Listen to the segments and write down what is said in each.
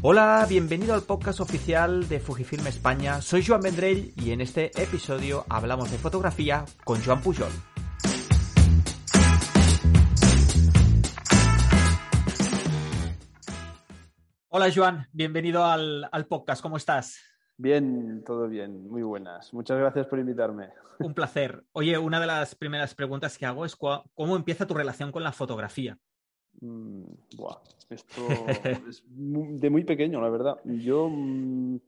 Hola, bienvenido al podcast oficial de Fujifilm España. Soy Joan Vendrell y en este episodio hablamos de fotografía con Joan Pujol. Hola Joan, bienvenido al, al podcast. ¿Cómo estás? Bien, todo bien, muy buenas. Muchas gracias por invitarme. Un placer. Oye, una de las primeras preguntas que hago es cómo empieza tu relación con la fotografía. Mm, esto es de muy pequeño, la verdad. Yo, mm,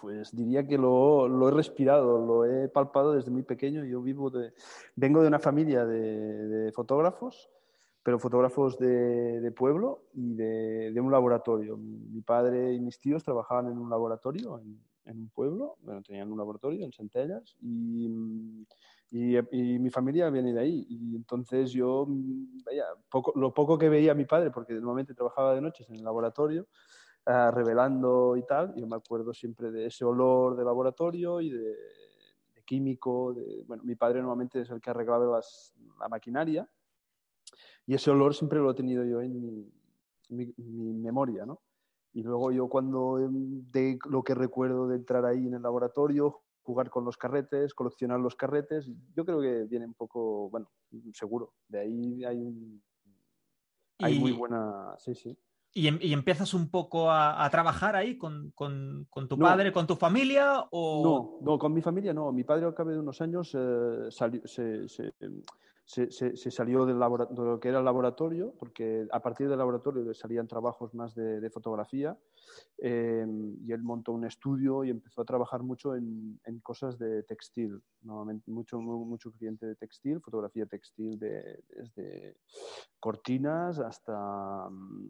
pues diría que lo, he respirado, lo he palpado desde muy pequeño. Yo vivo de, vengo de una familia de, fotógrafos, pero fotógrafos de, pueblo y de, un laboratorio. Mi, padre y mis tíos trabajaban en un laboratorio en, en un pueblo, bueno, tenían un laboratorio en Centellas y, y, y, mi familia viene de ahí. Y entonces yo, vaya, poco, lo poco que veía a mi padre, porque normalmente trabajaba de noches en el laboratorio, uh, revelando y tal, yo me acuerdo siempre de ese olor de laboratorio y de, de químico. De, bueno, mi padre normalmente es el que arreglaba las, la maquinaria y ese olor siempre lo he tenido yo en mi, mi, mi memoria, ¿no? Y luego yo cuando em, de lo que recuerdo de entrar ahí en el laboratorio, jugar con los carretes, coleccionar los carretes, yo creo que viene un poco, bueno, seguro. De ahí hay un, hay muy buena, sí, sí. ¿Y, em, y empiezas un poco a, a trabajar ahí con, con, con tu padre, con tu familia? O... No, no, con mi familia no. Mi padre al cabo de unos años eh, salió, se, se, se, se, salió del de lo que era el laboratorio, porque a partir del laboratorio salían trabajos más de, de fotografía, eh, y él montó un estudio y empezó a trabajar mucho en, en cosas de textil, mucho, mucho cliente de textil, fotografía textil de, desde cortinas hasta mm,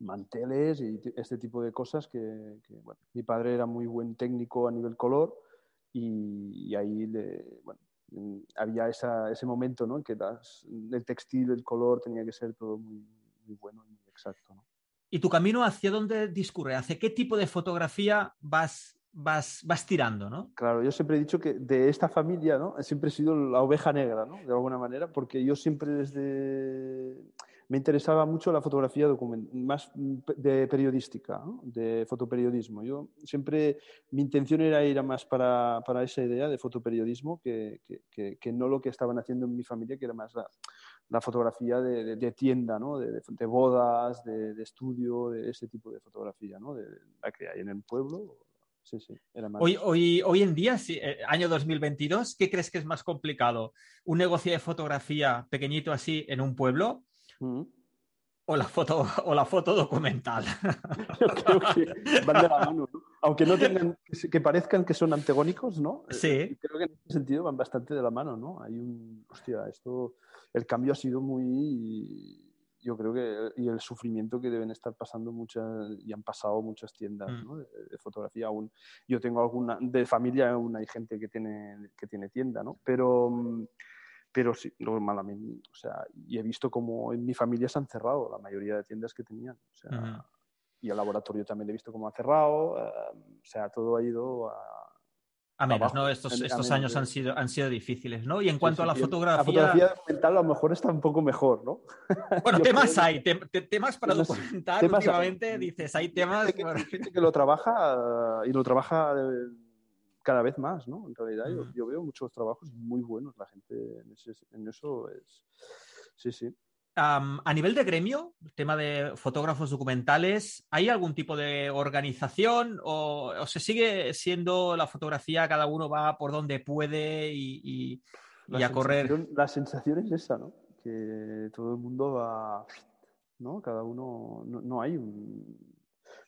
manteles y este tipo de cosas que, que bueno, mi padre era muy buen técnico a nivel color y, y ahí le, bueno, había esa, ese momento ¿no? en que das, el textil, el color, tenía que ser todo muy, muy bueno y muy exacto. ¿no? ¿Y tu camino hacia dónde discurre? ¿Hacia qué tipo de fotografía vas, vas, vas tirando? ¿no? Claro, yo siempre he dicho que de esta familia ¿no? siempre he sido la oveja negra, ¿no? de alguna manera, porque yo siempre desde me interesaba mucho la fotografía más de periodística, ¿no? de fotoperiodismo. Yo siempre, mi intención era ir a más para, para, esa idea de fotoperiodismo que, que, que, no lo que estaban haciendo en mi familia, que era más la, la fotografía de, de, tienda, ¿no? de, de bodas, de, estudio, de ese tipo de fotografía, ¿no? de la que hay en el pueblo. Sí, sí, era más... hoy, hoy, hoy en día, sí, eh, año 2022, ¿qué crees que es más complicado? ¿Un negocio de fotografía pequeñito así en un pueblo? O la foto, o la foto documental. Yo creo que van de la mano, ¿no? Aunque no tengan, que parezcan que son antagónicos, ¿no? Sí. Eh, creo que en ese sentido van bastante de la mano, ¿no? Hay un, hostia, esto, el cambio ha sido muy, yo creo que, y el sufrimiento que deben estar pasando muchas, y han pasado muchas tiendas mm. ¿no? de, de, fotografía aún. Yo tengo alguna, de familia aún hay gente que tiene, que tiene tienda, ¿no? Pero mm, pero sí, normalmente, o sea, y he visto como en mi familia se han cerrado la mayoría de tiendas que tenían, o sea, uh -huh. y el laboratorio también he visto cómo ha cerrado, uh, o sea, todo ha ido a... A menos, ¿no? Estos, en, estos años han sido, han sido difíciles, ¿no? Y en cuanto sí, sí, a la fotografía... La fotografía documental a lo mejor está un poco mejor, ¿no? Bueno, temas creo... hay, te, te, temas para temas, documentar temas últimamente, hay. dices, hay temas... Hay gente que, gente que lo trabaja y lo trabaja... De, cada vez más, ¿no? En realidad yo, yo, veo muchos trabajos muy buenos, la gente en, ese, en eso es... Sí, sí. Um, a nivel de gremio, el tema de fotógrafos documentales, ¿hay algún tipo de organización o, o, se sigue siendo la fotografía, cada uno va por donde puede y, y, y a correr? La sensación es esa, ¿no? Que todo el mundo va, ¿no? Cada uno, no, no hay un,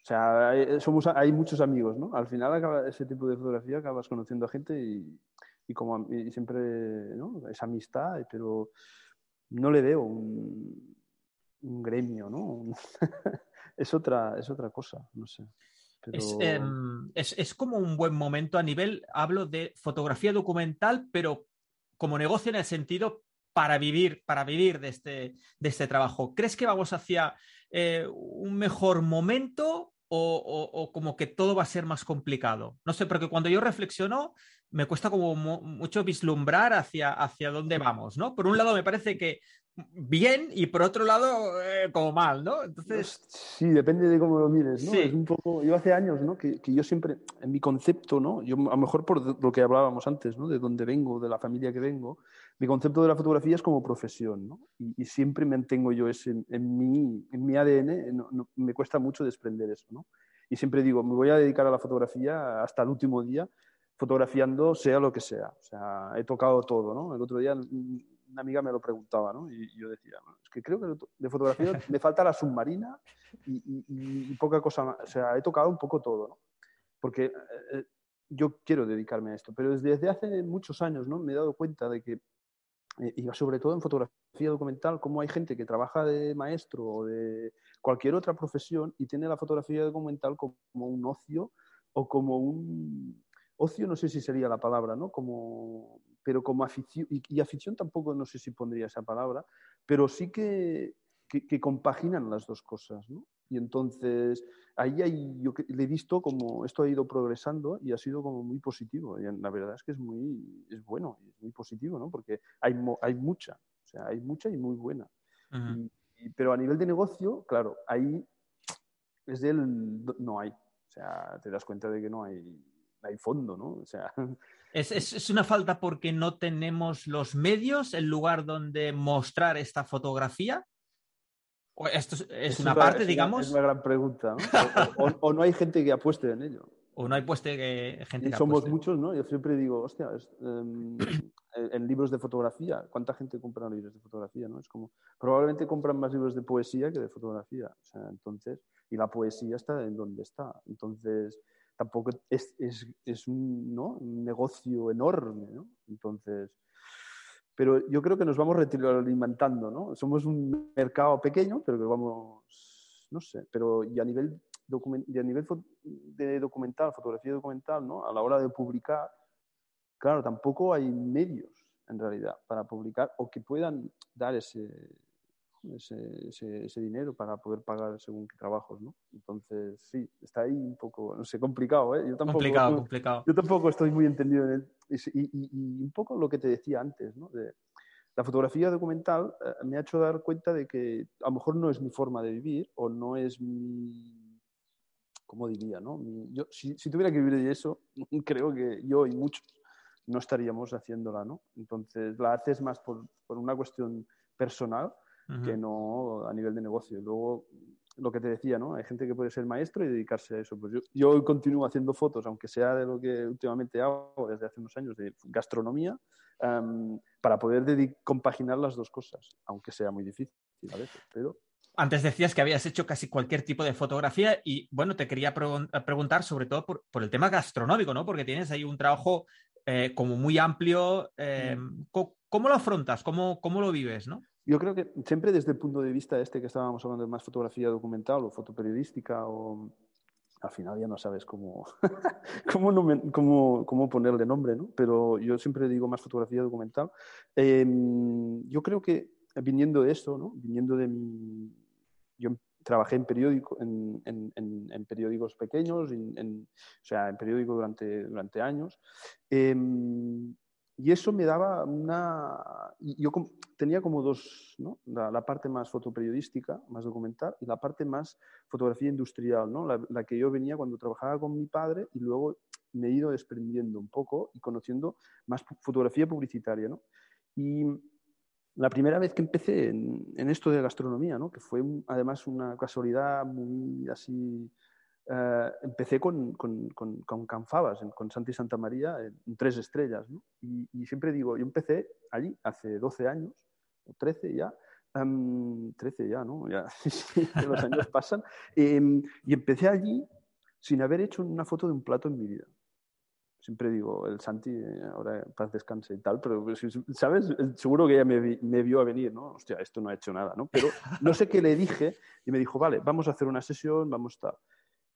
o sea, hay, somos, hay muchos amigos, ¿no? Al final ese tipo de fotografía acabas conociendo a gente y, y como y siempre, ¿no? Es amistad, pero no le veo un, un gremio, ¿no? es, otra, es otra cosa, no sé. Em, es, es, como un buen momento a nivel, hablo de fotografía documental, pero como negocio en el sentido para vivir, para vivir de este, de este trabajo. ¿Crees que vamos hacia eh, un mejor momento o, como que todo va a ser más complicado? No sé, porque cuando yo reflexiono me cuesta como mucho vislumbrar hacia, hacia dónde vamos, ¿no? Por un lado me parece que bien y por otro lado eh, como mal, ¿no? Entonces... Sí, depende de cómo lo mires, ¿no? Es un poco, yo hace años, ¿no? Que, que, yo siempre, en mi concepto, ¿no? Yo a lo mejor por lo que hablábamos antes, ¿no? De dónde vengo, de la familia que vengo, mi concepto de la fotografía es como profesión, ¿no? Y, y siempre mantengo yo ese, en, mi, en mi ADN, no, me cuesta mucho desprender eso, ¿no? Y siempre digo, me voy a dedicar a la fotografía hasta el último día, fotografiando sea lo que sea. O sea, he tocado todo, ¿no? El otro día una amiga me lo preguntaba, ¿no? Y, yo decía, es que creo que de fotografía me falta la submarina y, poca cosa más. O sea, he tocado un poco todo, ¿no? Porque eh, eh, yo quiero dedicarme a esto, pero desde hace muchos años, ¿no? Me he dado cuenta de que, y sobre todo en fotografía documental, como hay gente que trabaja de maestro o de cualquier otra profesión y tiene la fotografía documental como un ocio o como un ocio, no sé si sería la palabra, ¿no? Como pero como afición, y, afición tampoco no sé si pondría esa palabra, pero sí que, que, compaginan las dos cosas, ¿no? Y entonces ahí hay, yo le he visto como esto ha ido progresando y ha sido como muy positivo. Y la verdad es que es muy, es bueno, es muy positivo, ¿no? Porque hay, hay mucha, o sea, hay mucha y muy buena. pero a nivel de negocio, claro, ahí es del, no hay. O sea, te das cuenta de que no hay, hay fondo, ¿no? O sea, ¿Es, una falta porque no tenemos los medios, el lugar donde mostrar esta fotografía? ¿O esto es, una, parte, digamos? es una gran pregunta. ¿no? O, no hay gente que apueste en ello. O no hay pueste que, gente y somos muchos, ¿no? Yo siempre digo, hostia, em, en libros de fotografía, ¿cuánta gente compra libros de fotografía? ¿no? Es como, probablemente compran más libros de poesía que de fotografía. O sea, entonces, y la poesía está en donde está. Entonces, tampoco es, es, es un, ¿no? un, negocio enorme, ¿no? Entonces, pero yo creo que nos vamos retroalimentando, ¿no? Somos un mercado pequeño, pero que vamos, no sé, pero y a nivel, a nivel de documental, fotografía documental, ¿no? A la hora de publicar, claro, tampoco hay medios en realidad para publicar o que puedan dar ese, ese, ese, dinero para poder pagar según qué trabajos, ¿no? Entonces, sí, está ahí un poco, no sé, complicado, ¿eh? Yo tampoco, complicado, complicado. Yo tampoco estoy muy entendido en él. Y, un poco lo que te decía antes, ¿no? De, la fotografía documental eh, me ha hecho dar cuenta de que a lo mejor no es mi forma de vivir o no es mi, ¿cómo diría? No? yo, si, si, tuviera que vivir de eso, creo que yo y muchos no estaríamos haciéndola, ¿no? Entonces la haces más por, por una cuestión personal que no a nivel de negocio. Luego, lo que te decía, ¿no? Hay gente que puede ser maestro y dedicarse a eso. Pues yo, yo continúo haciendo fotos, aunque sea de lo que últimamente hago desde hace unos años, de gastronomía, para poder compaginar las dos cosas, aunque sea muy difícil a veces, pero... Antes decías que habías hecho casi cualquier tipo de fotografía y bueno, te quería preguntar sobre todo por, por, el tema gastronómico, ¿no? Porque tienes ahí un trabajo eh, como muy amplio. Eh, mm. ¿cómo, lo afrontas? ¿Cómo, ¿Cómo lo vives, no? Yo creo que siempre desde el punto de vista este que estábamos hablando de más fotografía documental o fotoperiodística o al final ya no sabes cómo, cómo, cómo, ponerle nombre, ¿no? Pero yo siempre digo más fotografía documental. Em, yo creo que viniendo de esto, ¿no? Viniendo de mi... Yo trabajé en, periódico, en, periódicos pequeños, o sea, en periódico durante, durante años. Em, y eso me daba una... Yo tenía como dos, ¿no? La, parte más fotoperiodística, más documental, y la parte más fotografía industrial, ¿no? La, que yo venía cuando trabajaba con mi padre y luego me he ido desprendiendo un poco y conociendo más fotografía publicitaria, ¿no? Y la primera vez que empecé en, en esto de gastronomía, ¿no? Que fue además una casualidad muy así eh, empecé con, con, con, con, Canfabas, con Santi Santa María, en tres estrellas. ¿no? Y, siempre digo, yo empecé allí hace 12 años, o 13 ya, 13 ya, ¿no? Ya los años pasan. Em, y empecé allí sin haber hecho una foto de un plato en mi vida. Siempre digo, el Santi, eh, ahora paz descanse y tal, pero, ¿sabes? Seguro que ella me, me, vio a venir, ¿no? Hostia, esto no ha hecho nada, ¿no? Pero no sé qué le dije y me dijo, vale, vamos a hacer una sesión, vamos a...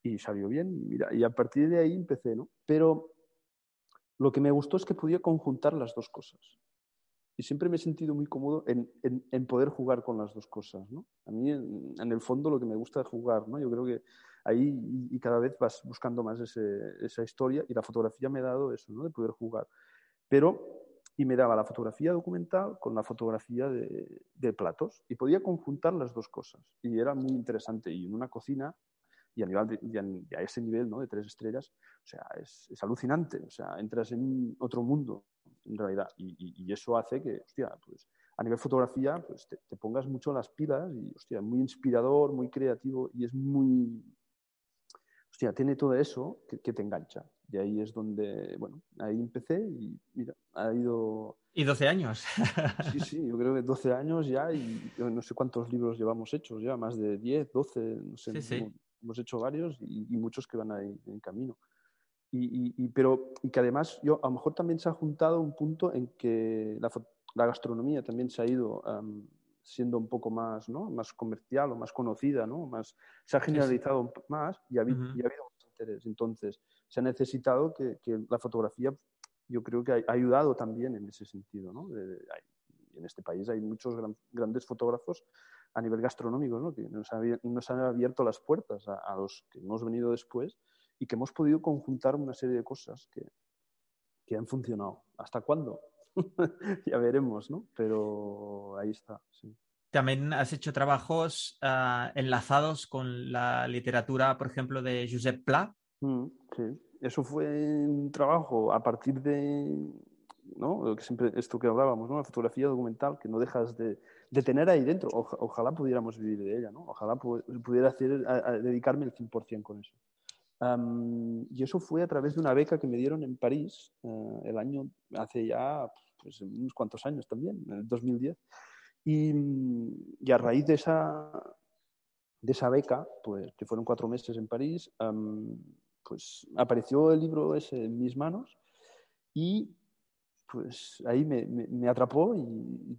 Y salió bien y mira, y a partir de ahí empecé, ¿no? Pero lo que me gustó es que podía conjuntar las dos cosas. Y siempre me he sentido muy cómodo en, en, poder jugar con las dos cosas, ¿no? A mí, en, en, el fondo, lo que me gusta es jugar, ¿no? Yo creo que ahí y, cada vez vas buscando más esa historia y la fotografía me ha dado eso, ¿no? de poder jugar. Pero, y me daba la fotografía documental con la fotografía de, platos y podía conjuntar las dos cosas y era muy interesante y en una cocina y a, nivel y a, ese nivel ¿no? de tres estrellas, o sea, es, es, alucinante, o sea, entras en otro mundo en realidad y, y, eso hace que, hostia, pues a nivel fotografía, pues te, te, pongas mucho las pilas y, hostia, muy inspirador, muy creativo y es muy, hostia, tiene todo eso que, te engancha. Y ahí es donde, bueno, ahí empecé y mira, ha ido... Y 12 años. sí, sí, yo creo que 12 años ya y no sé cuántos libros llevamos hechos ya, más de 10, 12, no sé. Sí, Hemos hecho varios y, muchos que van ahí en camino. Y, y, pero, y que además yo, a lo mejor también se ha juntado un punto en que la, la gastronomía también se ha ido siendo un poco más, ¿no? más comercial o más conocida, ¿no? más, se ha generalizado más y ha, habido, y ha habido mucho interés. Entonces, se ha necesitado que, que, la fotografía, yo creo que ha, ayudado también en ese sentido. ¿no? en este país hay muchos grandes fotógrafos a nivel gastronómico ¿no? que nos, nos, han abierto las puertas a, a, los que hemos venido después y que hemos podido conjuntar una serie de cosas que, que han funcionado. ¿Hasta cuándo? ya veremos, ¿no? Pero ahí está, sí. También has hecho trabajos uh, enlazados con la literatura, por ejemplo, de Josep Pla. Mm, sí, eso fue un trabajo a partir de, ¿no? Siempre, esto que hablábamos, ¿no? La fotografía documental, que no dejas de, de tener ahí dentro. ojalá pudiéramos vivir de ella, ¿no? Ojalá pudiera hacer, dedicarme el 100% con eso. Um, y eso fue a través de una beca que me dieron en París uh, el año, hace ya pues, unos cuantos años también, en el 2010. Y, y, a raíz de esa, de esa beca, pues, que fueron cuatro meses en París, pues apareció el libro ese en mis manos y pues ahí me, me, atrapó y,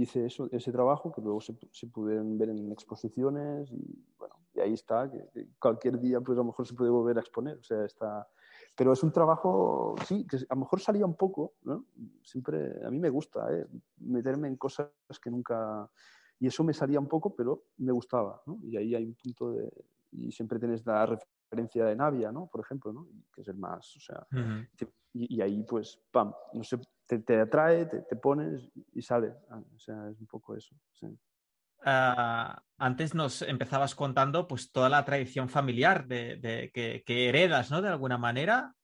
hice eso, ese trabajo que luego se, se, pudieron ver en exposiciones y bueno, y ahí está, que, cualquier día pues a lo mejor se puede volver a exponer, o sea, está, pero es un trabajo, sí, que a lo mejor salía un poco, ¿no? Siempre, a mí me gusta ¿eh? meterme en cosas que nunca... Y eso me salía un poco, pero me gustaba, ¿no? Y ahí hay un punto de... Y siempre tienes la referencia de Navia, ¿no? Por ejemplo, ¿no? Que es el más, o sea... Uh -huh. y, y, ahí, pues, pam, no sé, te, te atrae, te, te, pones y sale. O sea, es un poco eso, sí. Uh, antes nos empezabas contando pues toda la tradición familiar de, de que, que, heredas, ¿no? De alguna manera.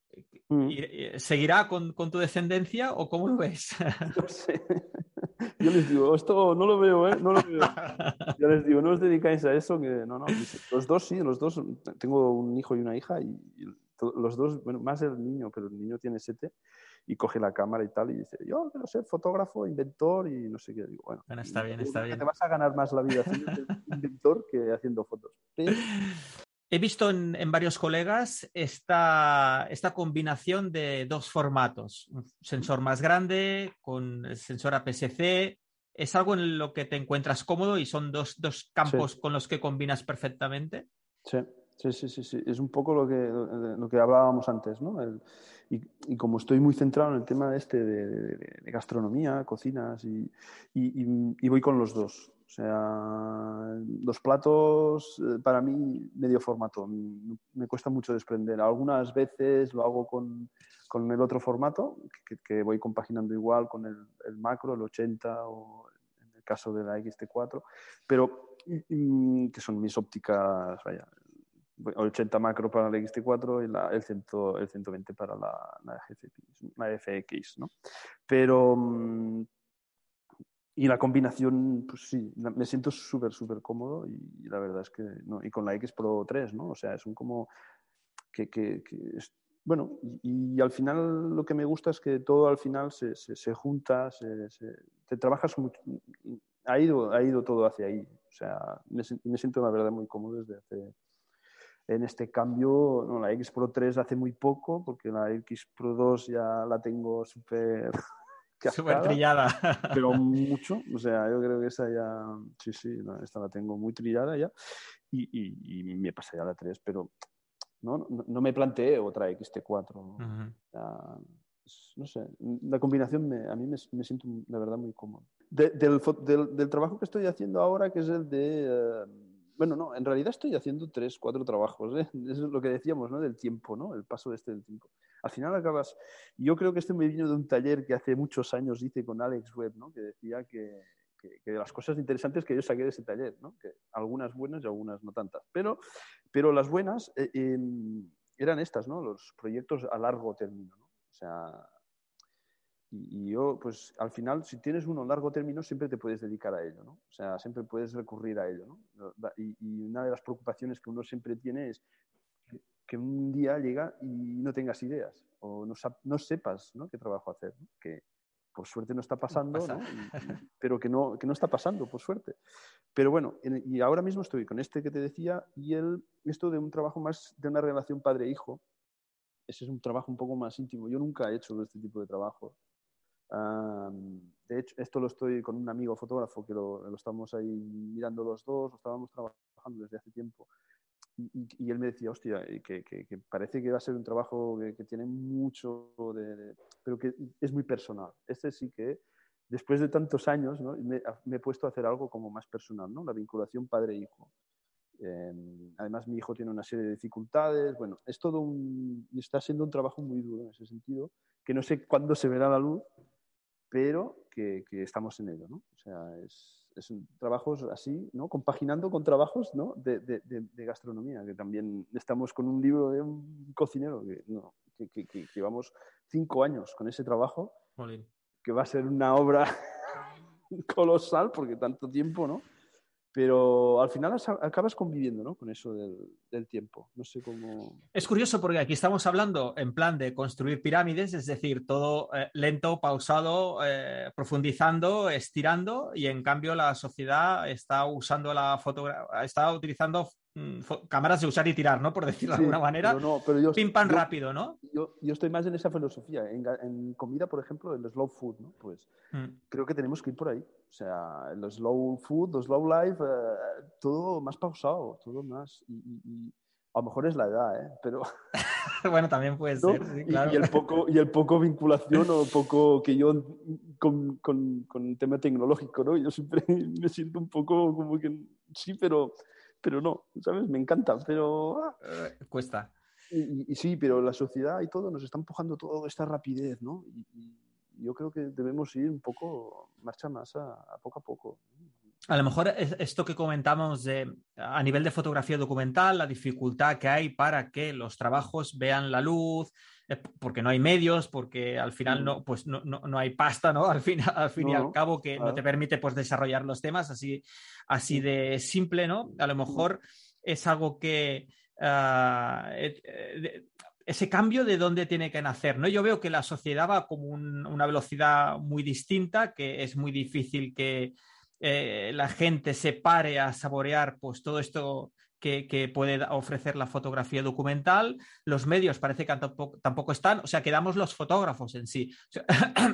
Mm. ¿Seguirá con, con, tu descendencia o cómo lo ves? No sé. Yo les digo, esto no lo veo, ¿eh? No lo veo. Yo les digo, no os dedicáis a eso, que no, no. Los dos sí, los dos. Tengo un hijo y una hija y, los dos, bueno, más el niño, pero el niño tiene siete y coge la cámara y tal y dice, yo quiero ser fotógrafo, inventor y no sé qué. Digo, bueno, bueno está bien, está bien. Te vas a ganar más la vida siendo inventor que haciendo fotos. Pero... He visto en, en, varios colegas esta, esta combinación de dos formatos, un sensor más grande con el sensor APS-C. ¿Es algo en lo que te encuentras cómodo y son dos, dos campos sí. con los que combinas perfectamente? Sí, Sí, sí, sí, sí, es un poco lo que, lo que hablábamos antes, ¿no? El, y, y, como estoy muy centrado en el tema este de, de, de gastronomía, cocinas, y, y, y, voy con los dos. O sea, los platos eh, para mí medio formato, me cuesta mucho desprender. Algunas veces lo hago con, con el otro formato, que, que, voy compaginando igual con el, macro, el 80 o en el caso de la XT4, pero que son mis ópticas, vaya, 80 macro para la XT4 y la, el, 100, el 120 para la, FX. Pero... Y la combinación, pues sí, me siento súper, súper cómodo y, la verdad es que, no, y con la X Pro 3, ¿no? O sea, son como que, que, es, bueno, y, al final lo que me gusta es que todo al final se, se, junta, se, se, te trabajas mucho, ha ido, ha ido todo hacia ahí, o sea, me, me siento la verdad muy cómodo desde hace en este cambio, no, la X Pro 3 hace muy poco, porque la X Pro 2 ya la tengo súper... Súper trillada. Pero mucho, o sea, yo creo que esa ya, sí, sí, esta la tengo muy trillada ya, y, y, me pasa ya la 3, pero no, no, me planteé otra XT4. no sé, la combinación me, a mí me, me, siento de verdad muy cómodo. del, del, del, trabajo que estoy haciendo ahora, que es el de... Eh, bueno, no, en realidad estoy haciendo tres, cuatro trabajos. ¿eh? Eso es lo que decíamos, ¿no? Del tiempo, ¿no? El paso de este del tiempo. Al final acabas... Yo creo que este me vino de un taller que hace muchos años hice con Alex Webb, ¿no? Que decía que, que, de las cosas interesantes que yo saqué de ese taller, ¿no? Que algunas buenas y algunas no tantas. Pero, pero las buenas eh, eran estas, ¿no? Los proyectos a largo término, ¿no? O sea, y, yo, pues al final, si tienes uno a largo término, siempre te puedes dedicar a ello, ¿no? O sea, siempre puedes recurrir a ello, ¿no? Y, una de las preocupaciones que uno siempre tiene es que, un día llega y no tengas ideas o no, no sepas ¿no? qué trabajo hacer, que por suerte no está pasando, ¿no? pero que no, que no está pasando, por suerte. Pero bueno, y ahora mismo estoy con este que te decía y el, esto de un trabajo más de una relación padre-hijo, ese es un trabajo un poco más íntimo. Yo nunca he hecho este tipo de trabajo de hecho, esto lo estoy con un amigo fotógrafo que lo, estamos ahí mirando los dos, lo estábamos trabajando desde hace tiempo. Y, él me decía, hostia, que, que, parece que va a ser un trabajo que, tiene mucho de, pero que es muy personal. Este sí que, después de tantos años, ¿no? me, he puesto a hacer algo como más personal, ¿no? La vinculación padre-hijo. Em, además, mi hijo tiene una serie de dificultades. Bueno, es todo un... Está siendo un trabajo muy duro en ese sentido, que no sé cuándo se verá la luz, pero que, estamos en ello, ¿no? O sea, es, es trabajos así, ¿no? Compaginando con trabajos, ¿no? De, de, de, gastronomía, que también estamos con un libro de un cocinero que, ¿no? que, que, llevamos cinco años con ese trabajo, que va a ser una obra colosal porque tanto tiempo, ¿no? Pero al final acabas conviviendo ¿no? con eso del, tiempo. No sé cómo. Es curioso porque aquí estamos hablando en plan de construir pirámides, es decir, todo eh, lento, pausado, eh, profundizando, estirando, y en cambio la sociedad está usando la está utilizando cámaras de usar y tirar, ¿no? Por decirlo de alguna manera. no, pero yo, Pim pam rápido, ¿no? Yo, yo, estoy más en esa filosofía. En, comida, por ejemplo, el slow food, ¿no? Pues mm. creo que tenemos que ir por ahí. O sea, el slow food, el slow life, eh, todo más pausado, todo más. Y, a lo mejor es la edad, ¿eh? Pero. bueno, también puede ser, sí, claro. y, el poco, y el poco vinculación o poco que yo con, con, con el tema tecnológico, ¿no? Yo siempre me siento un poco como que sí, pero pero no, ¿sabes? Me encanta, pero... Ah. Eh, cuesta. Y, sí, pero la sociedad y todo nos está empujando toda esta rapidez, ¿no? Y, yo creo que debemos ir un poco, marcha más a, poco a poco. A lo mejor esto que comentamos de, a nivel de fotografía documental, la dificultad que hay para que los trabajos vean la luz, porque no hay medios, porque al final no, pues no, no, hay pasta, ¿no? Al fin, al fin y al cabo, que no te permite pues, desarrollar los temas así, así de simple, ¿no? A lo mejor es algo que... Ah, eh, eh, ese cambio de dónde tiene que nacer, ¿no? Yo veo que la sociedad va como una velocidad muy distinta, que es muy difícil que la gente se pare a saborear pues todo esto que, puede ofrecer la fotografía documental. Los medios parece que tampoco, están, o sea, quedamos los fotógrafos en sí.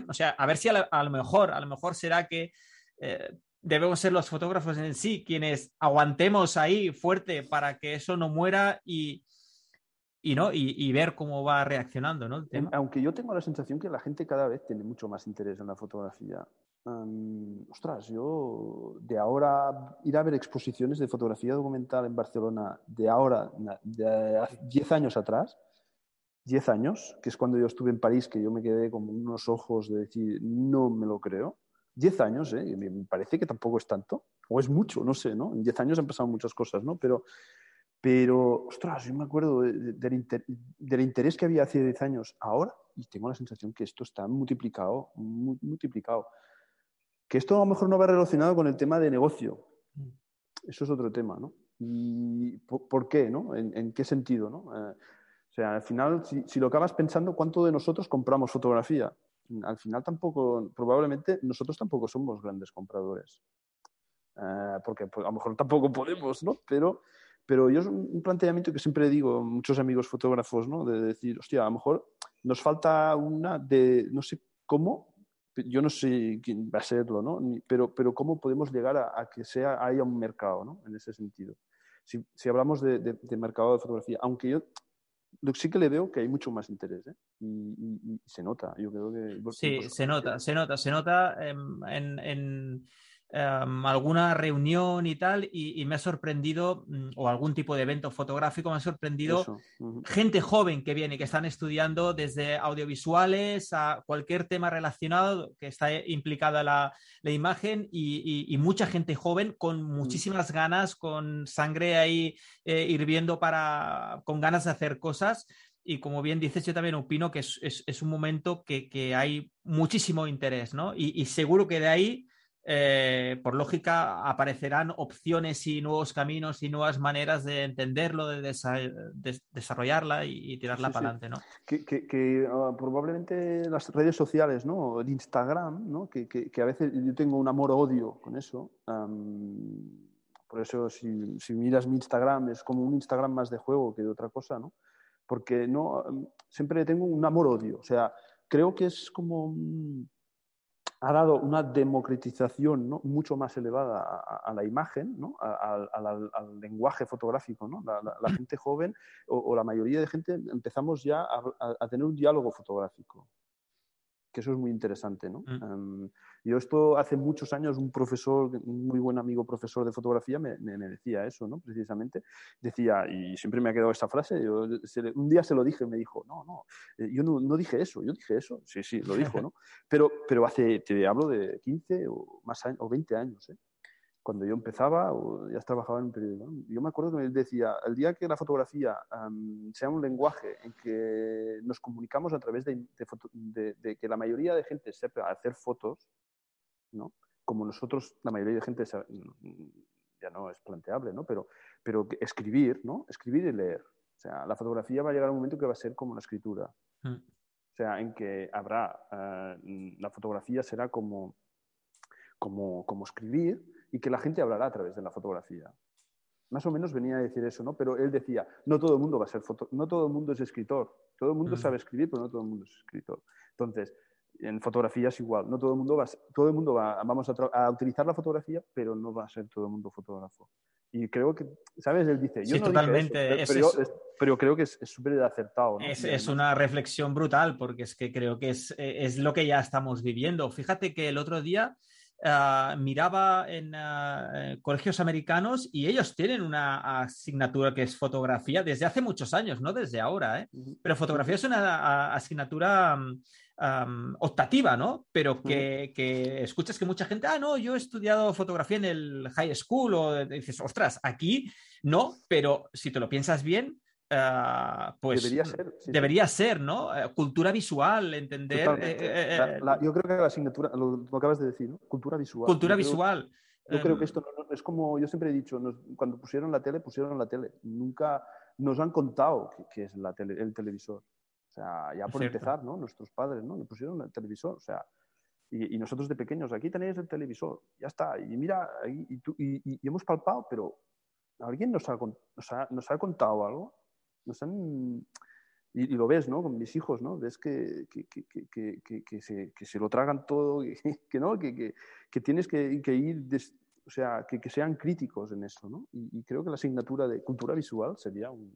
O sea, a ver si a, lo mejor, a lo mejor será que eh, debemos ser los fotógrafos en sí quienes aguantemos ahí fuerte para que eso no muera y, y, ¿no? y, ver cómo va reaccionando ¿no? Aunque yo tengo la sensación que la gente cada vez tiene mucho más interés en la fotografía ostras, yo de ahora ir a ver exposiciones de fotografía documental en Barcelona de ahora, de 10 años atrás, 10 años, que es cuando yo estuve en París, que yo me quedé con unos ojos de decir, no me lo creo. 10 años, ¿eh? me parece que tampoco es tanto, o es mucho, no sé, ¿no? En 10 años han pasado muchas cosas, ¿no? Pero, pero ostras, yo me acuerdo del, del interés que había hace 10 años ahora y tengo la sensación que esto está multiplicado, multiplicado. Que esto a lo mejor no va relacionado con el tema de negocio. Mm. Eso es otro tema, ¿no? ¿Y por, qué, no? ¿En, qué sentido, no? Eh, o sea, al final, si, lo acabas pensando, ¿cuánto de nosotros compramos fotografía? Al final tampoco, probablemente nosotros tampoco somos grandes compradores. Eh, porque pues, a lo mejor tampoco podemos, ¿no? Pero, Pero yo es un planteamiento que siempre digo a muchos amigos fotógrafos, ¿no? De decir, hostia, a lo mejor nos falta una de, no sé cómo, yo no sé quién va a serlo, ¿no? Pero, pero cómo podemos llegar a, que sea, haya un mercado, ¿no? En ese sentido. Si, si hablamos de, de, mercado de fotografía, aunque yo sí que le veo que hay mucho más interés, ¿eh? y, se nota, yo creo que... Sí, se nota, se nota, se nota en, en Em, alguna reunión y tal, y, me ha sorprendido, mm, o algún tipo de evento fotográfico, me ha sorprendido gente joven que viene, que están estudiando desde audiovisuales a cualquier tema relacionado que está implicada la, la imagen y, mucha gente joven con mm. muchísimas ganas, con sangre ahí eh, hirviendo para, con ganas de hacer cosas. Y como bien dices, yo también opino que es, es, un momento que, que, hay muchísimo interés, ¿no? y seguro que de ahí eh, por lógica, aparecerán opciones y nuevos caminos y nuevas maneras de entenderlo, de, desarrollarla y, tirarla para adelante, ¿no? Que, ah, probablemente las redes sociales, ¿no? El Instagram, ¿no? Que, a veces yo tengo un amor-odio con eso. por eso, si, si, miras mi Instagram, es como un Instagram más de juego que de otra cosa, ¿no? Porque no, siempre tengo un amor-odio. O sea, creo que es como ha dado una democratización ¿no? mucho más elevada a, la imagen, ¿no? al lenguaje fotográfico. ¿no? La, gente joven o, la mayoría de gente empezamos ya a, tener un diálogo fotográfico que eso es muy interesante. ¿no? Mm. Em, yo esto hace muchos años, un profesor, un muy buen amigo profesor de fotografía me, decía eso, ¿no? precisamente. Decía, y siempre me ha quedado esta frase, un día se lo dije, me dijo, no, no, eh, yo no, no, dije eso, yo dije eso. Sí, sí, lo dijo, ¿no? Pero, pero hace, te hablo de 15 o, más años, o 20 años. ¿eh? Cuando yo empezaba, ya trabajaba en un periódico, yo me acuerdo que me decía, el día que la fotografía sea un lenguaje en que nos comunicamos a través de, de, que la mayoría de gente sepa hacer fotos, ¿no? como nosotros, la mayoría de gente ya no es planteable, ¿no? pero, pero escribir, ¿no? escribir y leer. O sea, la fotografía va a llegar a un momento que va a ser como la escritura. Mm. O sea, en que habrá, eh, la fotografía será como, como, como escribir, y que la gente hablará a través de la fotografía. Más o menos venía a decir eso, ¿no? Pero él decía, no todo el mundo va a ser foto no todo el mundo es escritor. Todo el mundo mm. sabe escribir, pero no todo el mundo es escritor. Entonces, en fotografía es igual. No todo el mundo va, todo el mundo va, vamos a, utilizar la fotografía, pero no va a ser todo el mundo fotógrafo. Y creo que, ¿sabes? Él dice, yo sí, totalmente. pero, creo que es súper acertado. ¿no? Es, es, una reflexión brutal, porque es que creo que es, es lo que ya estamos viviendo. Fíjate que el otro día Ah, miraba en ah, eh, colegios americanos y ellos tienen una asignatura que es fotografía desde hace muchos años, no desde ahora, ¿eh? pero fotografía es una asignatura mm, optativa, ¿no? Pero que, que, escuchas que mucha gente, ah, no, yo he estudiado fotografía en el high school o dices, ostras, aquí no, pero si te lo piensas bien, Ah, pues debería ser, debería ser ¿no? Eh, cultura visual, entender. Eh, eh, yo creo que la asignatura, lo, acabas de decir, ¿no? Cultura visual. Cultura visual. yo creo que em, esto es como, yo siempre he dicho, cuando pusieron la tele, pusieron la tele. Nunca nos han contado qué es la tele, el televisor. O sea, ya por empezar, ¿no? Nuestros padres, ¿no? Le pusieron el televisor, o sea, y, nosotros de pequeños, aquí tenéis el televisor, ya está. Y mira, y, y, hemos palpado, pero ¿alguien nos ha, nos ha, nos ha contado algo? Y, lo ves, ¿no? Con mis hijos, ¿no? Ves que, que, que, que se, se, lo tragan todo, que, ¿no? que, tienes que, ir, o sea, que, sean críticos en eso, ¿no? Y, creo que la asignatura de cultura visual sería un...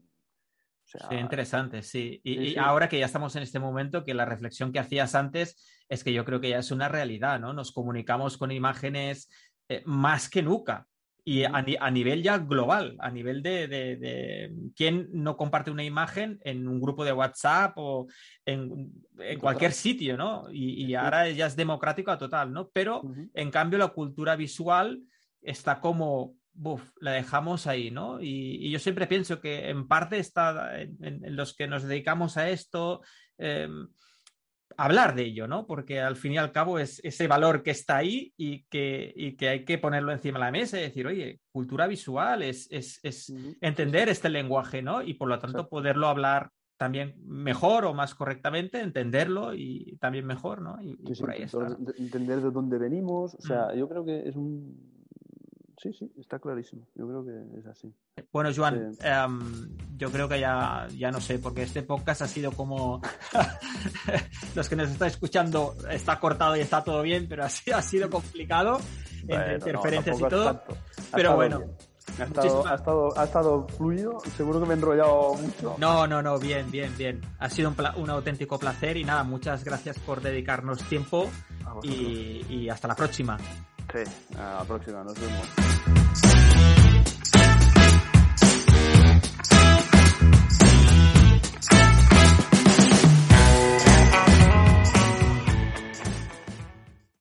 sí, interesante, sí. Y, ahora que ya estamos en este momento, que la reflexión que hacías antes es que yo creo que ya es una realidad, ¿no? Nos comunicamos con imágenes eh, más que nunca y a, nivel ya global, a nivel de, de, quién no comparte una imagen en un grupo de WhatsApp o en, cualquier sitio, ¿no? Y, ahora ya es democrático a total, ¿no? Pero en cambio la cultura visual está como, buf, la dejamos ahí, ¿no? Y, yo siempre pienso que en parte está en, los que nos dedicamos a esto. Em, hablar de ello, ¿no? Porque al fin y al cabo es ese valor que está ahí y que, que hay que ponerlo encima de la mesa y decir, oye, cultura visual es, entender este lenguaje, ¿no? Y por lo tanto poderlo hablar también mejor o más correctamente, entenderlo y también mejor, ¿no? Y, por ahí Entender de dónde venimos, o sea, mm. yo creo que es un sí, sí, está clarísimo. Yo creo que es así. Bueno, Joan, em, yo creo que ya, ya no sé, porque este podcast ha sido como los que nos están escuchando está cortado y está todo bien, pero ha sido, ha sido complicado entre interferencias y todo. Pero bueno. Ha estado, ha, estado, ha estado, fluido, seguro que me he enrollado mucho. No, no, no, bien, bien, bien. Ha sido un, un auténtico placer y nada, muchas gracias por dedicarnos tiempo y, y hasta la próxima. Sí, a la próxima, nos vemos.